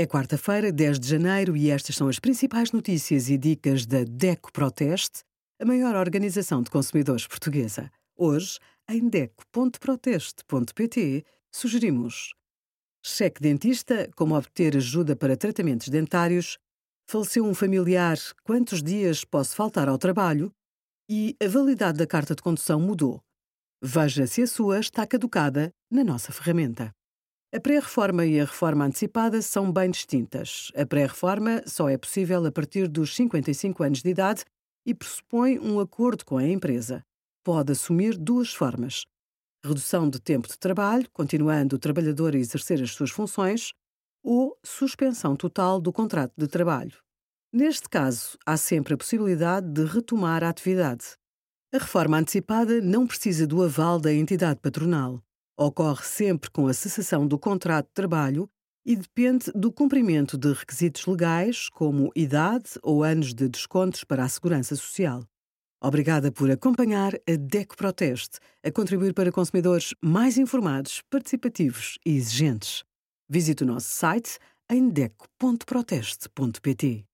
É quarta-feira, 10 de janeiro, e estas são as principais notícias e dicas da DECO Proteste, a maior organização de consumidores portuguesa. Hoje, em DECO.proteste.pt, sugerimos cheque dentista, como obter ajuda para tratamentos dentários, faleceu um familiar, quantos dias posso faltar ao trabalho e a validade da carta de condução mudou. Veja se a sua está caducada na nossa ferramenta. A pré-reforma e a reforma antecipada são bem distintas. A pré-reforma só é possível a partir dos 55 anos de idade e pressupõe um acordo com a empresa. Pode assumir duas formas: redução de tempo de trabalho, continuando o trabalhador a exercer as suas funções, ou suspensão total do contrato de trabalho. Neste caso, há sempre a possibilidade de retomar a atividade. A reforma antecipada não precisa do aval da entidade patronal ocorre sempre com a cessação do contrato de trabalho e depende do cumprimento de requisitos legais, como idade ou anos de descontos para a segurança social. Obrigada por acompanhar a DECO Proteste, a contribuir para consumidores mais informados, participativos e exigentes. Visite o nosso site em deco.proteste.pt.